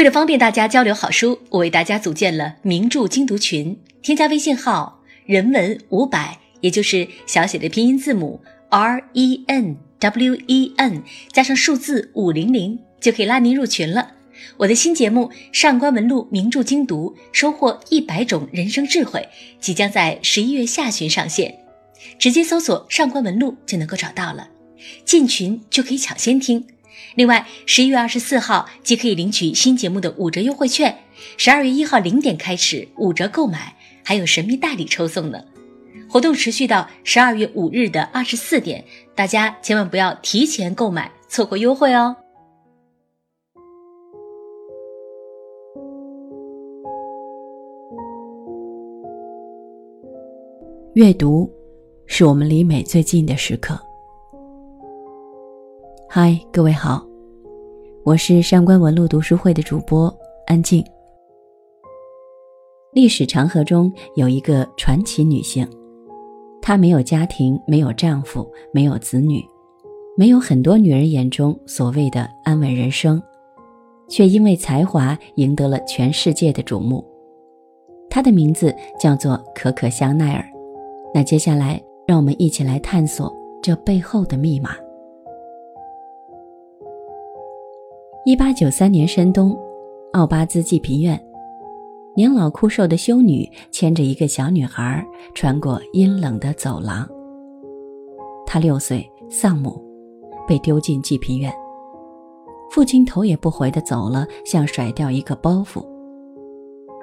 为了方便大家交流好书，我为大家组建了名著精读群。添加微信号“人文五百”，也就是小写的拼音字母 R E N W E N 加上数字五零零，就可以拉您入群了。我的新节目《上官文录名著精读》，收获一百种人生智慧，即将在十一月下旬上线。直接搜索“上官文录”就能够找到了，进群就可以抢先听。另外，十一月二十四号即可以领取新节目的五折优惠券，十二月一号零点开始五折购买，还有神秘大礼抽送呢。活动持续到十二月五日的二十四点，大家千万不要提前购买，错过优惠哦。阅读，是我们离美最近的时刻。嗨，各位好，我是上官文露读书会的主播安静。历史长河中有一个传奇女性，她没有家庭，没有丈夫，没有子女，没有很多女人眼中所谓的安稳人生，却因为才华赢得了全世界的瞩目。她的名字叫做可可香奈儿。那接下来，让我们一起来探索这背后的密码。一八九三年深冬，奥巴兹济贫院，年老枯瘦的修女牵着一个小女孩穿过阴冷的走廊。她六岁，丧母，被丢进济贫院。父亲头也不回地走了，像甩掉一个包袱。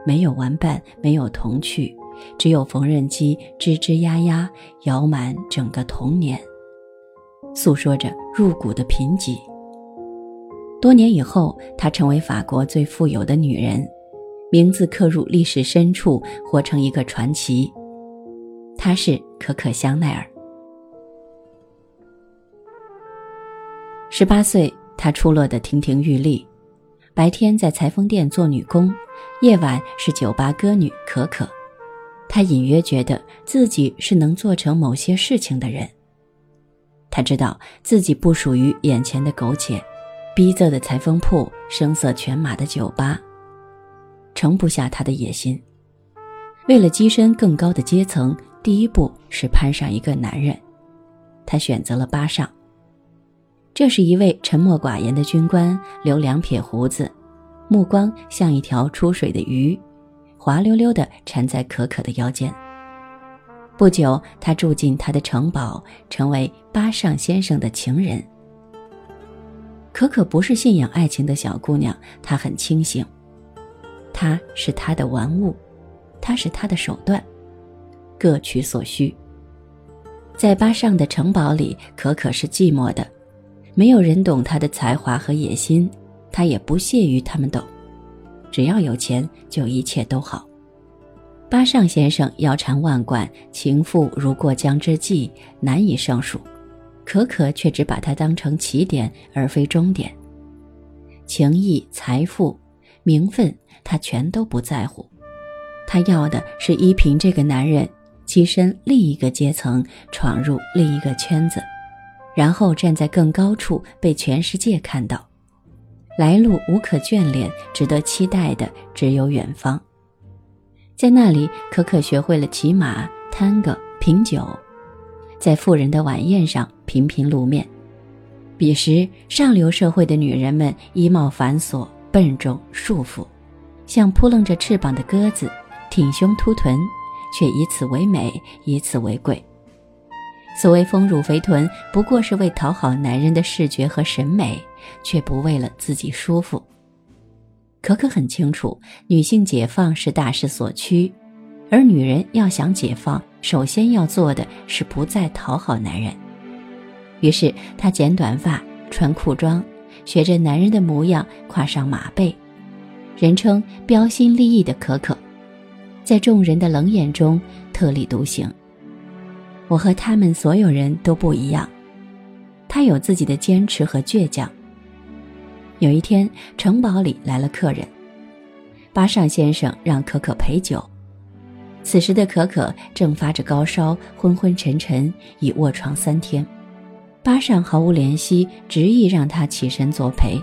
没有玩伴，没有童趣，只有缝纫机吱吱呀呀摇满整个童年，诉说着入骨的贫瘠。多年以后，她成为法国最富有的女人，名字刻入历史深处，活成一个传奇。她是可可香奈儿。十八岁，她出落得亭亭玉立，白天在裁缝店做女工，夜晚是酒吧歌女可可。她隐约觉得自己是能做成某些事情的人。她知道自己不属于眼前的苟且。逼仄的裁缝铺，声色犬马的酒吧，盛不下他的野心。为了跻身更高的阶层，第一步是攀上一个男人。他选择了巴尚。这是一位沉默寡言的军官，留两撇胡子，目光像一条出水的鱼，滑溜溜地缠在可可的腰间。不久，他住进他的城堡，成为巴尚先生的情人。可可不是信仰爱情的小姑娘，她很清醒。他是她的玩物，他是她的手段，各取所需。在巴尚的城堡里，可可是寂寞的，没有人懂她的才华和野心，她也不屑于他们懂。只要有钱，就一切都好。巴尚先生腰缠万贯，情妇如过江之鲫，难以胜数。可可却只把它当成起点而非终点，情谊、财富、名分，他全都不在乎。他要的是依凭这个男人跻身另一个阶层，闯入另一个圈子，然后站在更高处被全世界看到。来路无可眷恋，值得期待的只有远方。在那里，可可学会了骑马、探戈、品酒。在富人的晚宴上频频露面。彼时，上流社会的女人们衣帽繁琐、笨重、束缚，像扑棱着翅膀的鸽子，挺胸凸臀，却以此为美，以此为贵。所谓丰乳肥臀，不过是为讨好男人的视觉和审美，却不为了自己舒服。可可很清楚，女性解放是大势所趋。而女人要想解放，首先要做的是不再讨好男人。于是她剪短发，穿裤装，学着男人的模样，跨上马背。人称标新立异的可可，在众人的冷眼中特立独行。我和他们所有人都不一样，她有自己的坚持和倔强。有一天，城堡里来了客人，巴尚先生让可可陪酒。此时的可可正发着高烧，昏昏沉沉，已卧床三天。巴尚毫无怜惜，执意让他起身作陪。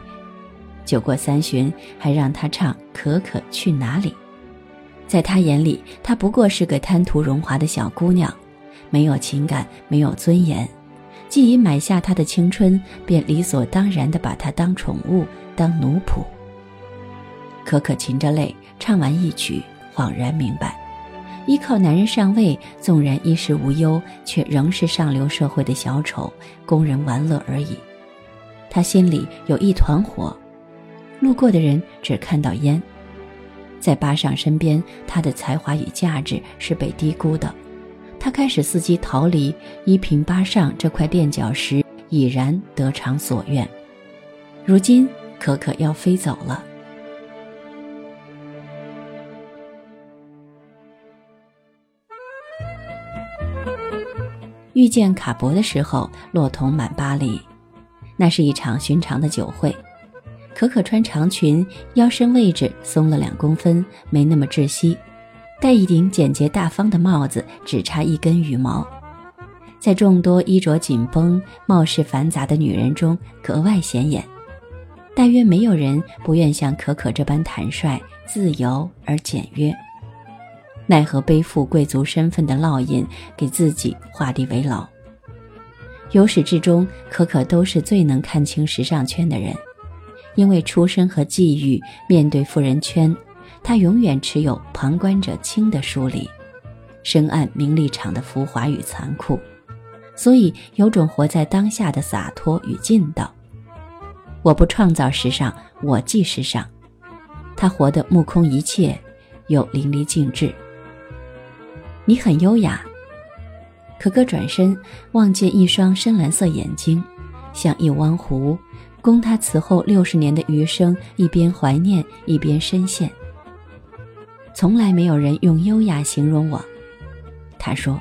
酒过三巡，还让他唱《可可去哪里》。在他眼里，她不过是个贪图荣华的小姑娘，没有情感，没有尊严。既已买下她的青春，便理所当然地把她当宠物，当奴仆。可可噙着泪唱完一曲，恍然明白，依靠男人上位，纵然衣食无忧，却仍是上流社会的小丑，供人玩乐而已。他心里有一团火，路过的人只看到烟。在巴尚身边，他的才华与价值是被低估的。他开始伺机逃离，依凭巴尚这块垫脚石，已然得偿所愿。如今，可可要飞走了。遇见卡伯的时候，骆童满巴黎。那是一场寻常的酒会。可可穿长裙，腰身位置松了两公分，没那么窒息，戴一顶简洁大方的帽子，只差一根羽毛，在众多衣着紧绷、貌似繁杂的女人中格外显眼。大约没有人不愿像可可这般坦率、自由而简约，奈何背负贵族身份的烙印，给自己画地为牢。由始至终，可可都是最能看清时尚圈的人。因为出身和际遇，面对富人圈，他永远持有旁观者清的疏离，深谙名利场的浮华与残酷，所以有种活在当下的洒脱与劲道。我不创造时尚，我即时尚。他活得目空一切，又淋漓尽致。你很优雅。可可转身望见一双深蓝色眼睛，像一汪湖。供他此后六十年的余生一边怀念一边深陷。从来没有人用优雅形容我，他说。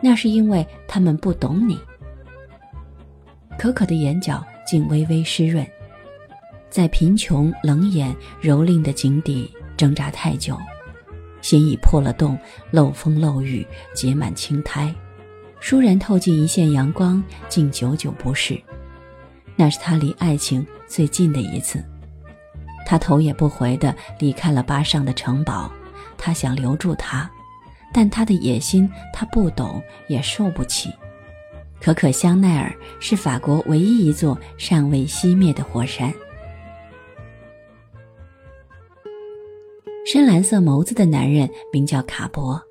那是因为他们不懂你。可可的眼角竟微微湿润，在贫穷冷眼蹂躏的井底挣扎太久，心已破了洞，漏风漏雨，结满青苔，倏然透进一线阳光，竟久久不逝。那是他离爱情最近的一次，他头也不回地离开了巴尚的城堡。他想留住她，但他的野心他不懂也受不起。可可香奈儿是法国唯一一座尚未熄灭的火山。深蓝色眸子的男人名叫卡伯，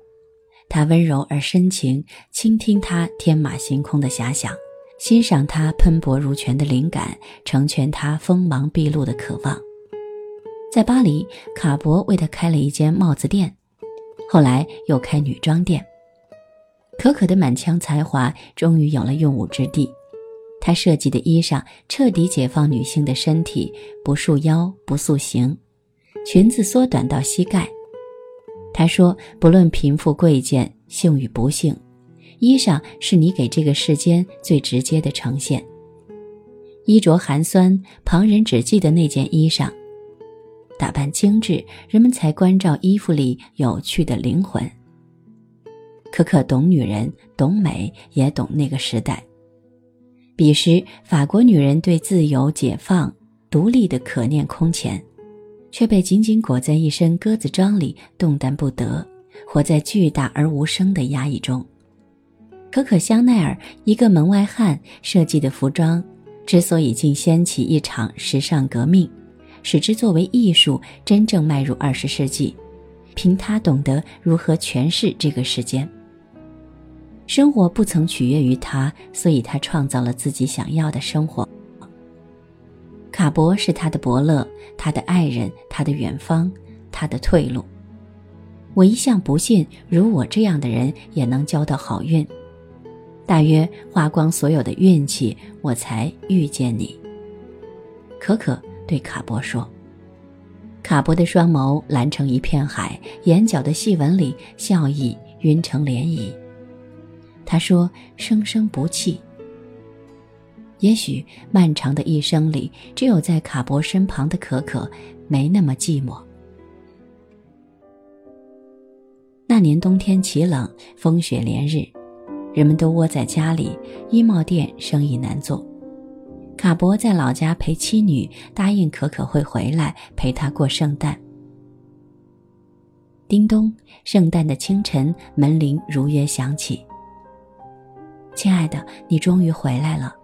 他温柔而深情，倾听他天马行空的遐想。欣赏他喷薄如泉的灵感，成全他锋芒毕露的渴望。在巴黎，卡伯为他开了一间帽子店，后来又开女装店。可可的满腔才华终于有了用武之地，他设计的衣裳彻底解放女性的身体，不束腰，不塑形，裙子缩短到膝盖。他说：“不论贫富贵贱，幸与不幸。”衣裳是你给这个世间最直接的呈现。衣着寒酸，旁人只记得那件衣裳；打扮精致，人们才关照衣服里有趣的灵魂。可可懂女人，懂美，也懂那个时代。彼时，法国女人对自由、解放、独立的可念空前，却被紧紧裹在一身鸽子装里，动弹不得，活在巨大而无声的压抑中。可可香奈儿一个门外汉设计的服装，之所以竟掀起一场时尚革命，使之作为艺术真正迈入二十世纪，凭他懂得如何诠释这个时间。生活不曾取悦于他，所以他创造了自己想要的生活。卡伯是他的伯乐，他的爱人，他的远方，他的退路。我一向不信，如我这样的人也能交到好运。大约花光所有的运气，我才遇见你。可可对卡伯说。卡伯的双眸蓝成一片海，眼角的细纹里笑意晕成涟漪。他说：“生生不弃。”也许漫长的一生里，只有在卡伯身旁的可可没那么寂寞。那年冬天奇冷，风雪连日。人们都窝在家里，衣帽店生意难做。卡博在老家陪妻女，答应可可会回来陪他过圣诞。叮咚，圣诞的清晨，门铃如约响起。亲爱的，你终于回来了。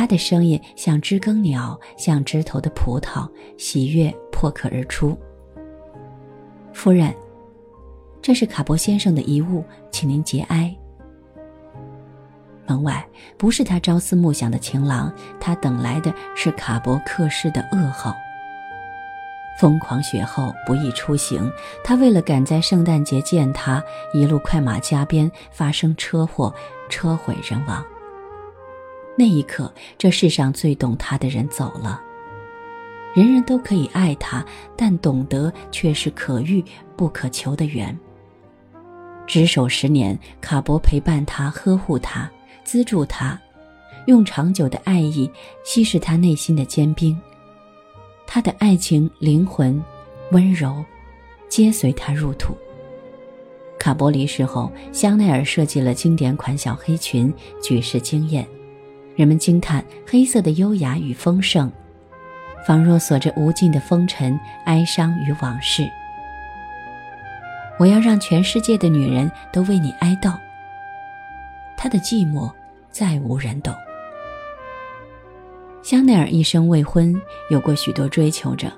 他的声音像知更鸟，像枝头的葡萄，喜悦破壳而出。夫人，这是卡伯先生的遗物，请您节哀。门外不是他朝思暮想的情郎，他等来的是卡伯克氏的噩耗。疯狂雪后不易出行，他为了赶在圣诞节见他，一路快马加鞭，发生车祸，车毁人亡。那一刻，这世上最懂他的人走了。人人都可以爱他，但懂得却是可遇不可求的缘。执手十年，卡博陪伴他，呵护他，资助他，用长久的爱意稀释他内心的坚冰。他的爱情、灵魂、温柔，皆随他入土。卡博离世后，香奈儿设计了经典款小黑裙，举世惊艳。人们惊叹黑色的优雅与丰盛，仿若锁着无尽的风尘、哀伤与往事。我要让全世界的女人都为你哀悼。她的寂寞，再无人懂。香奈儿一生未婚，有过许多追求者，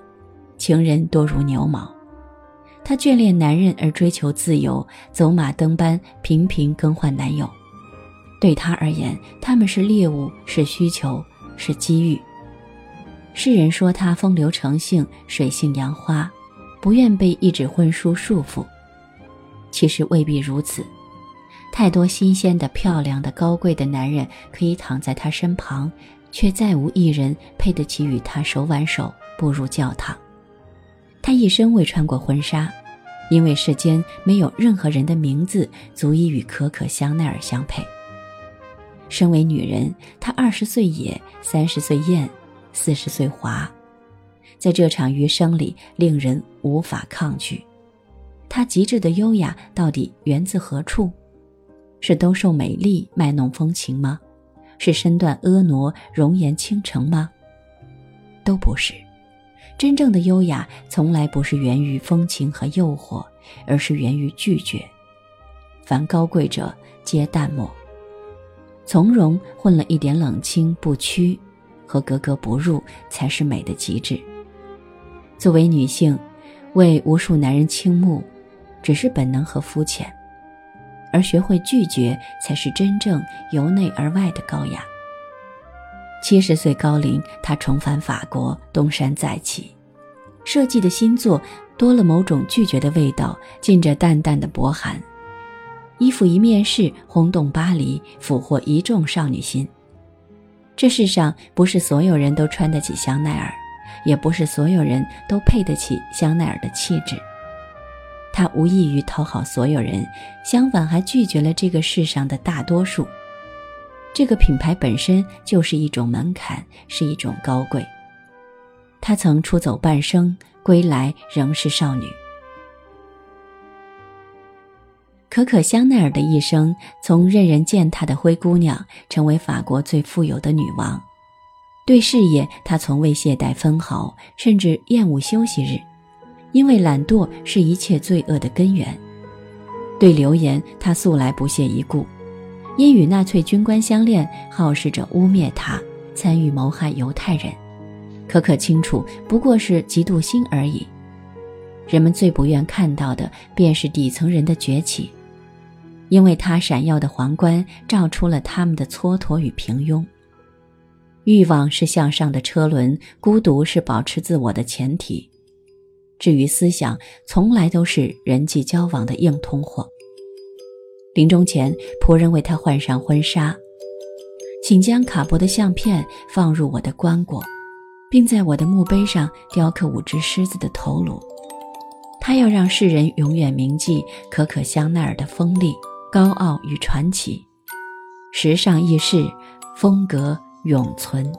情人多如牛毛。她眷恋男人而追求自由，走马灯般频频更换男友。对他而言，他们是猎物，是需求，是机遇。世人说他风流成性，水性杨花，不愿被一纸婚书束缚。其实未必如此，太多新鲜的、漂亮的、高贵的男人可以躺在他身旁。却再无一人配得起与他手挽手步入教堂。他一生未穿过婚纱，因为世间没有任何人的名字足以与可可香奈儿相配。身为女人，她二十岁野，三十岁艳，四十岁华，在这场余生里，令人无法抗拒。她极致的优雅到底源自何处？是兜售美丽、卖弄风情吗？是身段婀娜、容颜倾城吗？都不是。真正的优雅从来不是源于风情和诱惑，而是源于拒绝。凡高贵者皆淡漠，从容混了一点冷清不屈和格格不入，才是美的极致。作为女性，为无数男人倾慕，只是本能和肤浅。而学会拒绝，才是真正由内而外的高雅。七十岁高龄，他重返法国，东山再起，设计的新作多了某种拒绝的味道，浸着淡淡的薄寒。衣服一面世，轰动巴黎，俘获一众少女心。这世上不是所有人都穿得起香奈儿，也不是所有人都配得起香奈儿的气质。他无异于讨好所有人，相反还拒绝了这个世上的大多数。这个品牌本身就是一种门槛，是一种高贵。他曾出走半生，归来仍是少女。可可香奈儿的一生，从任人践踏的灰姑娘，成为法国最富有的女王。对事业，她从未懈怠分毫，甚至厌恶休息日。因为懒惰是一切罪恶的根源，对流言他素来不屑一顾。因与纳粹军官相恋，好事者污蔑他参与谋害犹太人，可可清楚不过是嫉妒心而已。人们最不愿看到的便是底层人的崛起，因为他闪耀的皇冠照出了他们的蹉跎与平庸。欲望是向上的车轮，孤独是保持自我的前提。至于思想，从来都是人际交往的硬通货。临终前，仆人为他换上婚纱，请将卡博的相片放入我的棺椁，并在我的墓碑上雕刻五只狮子的头颅。他要让世人永远铭记可可香奈儿的锋利、高傲与传奇，时尚易逝，风格永存。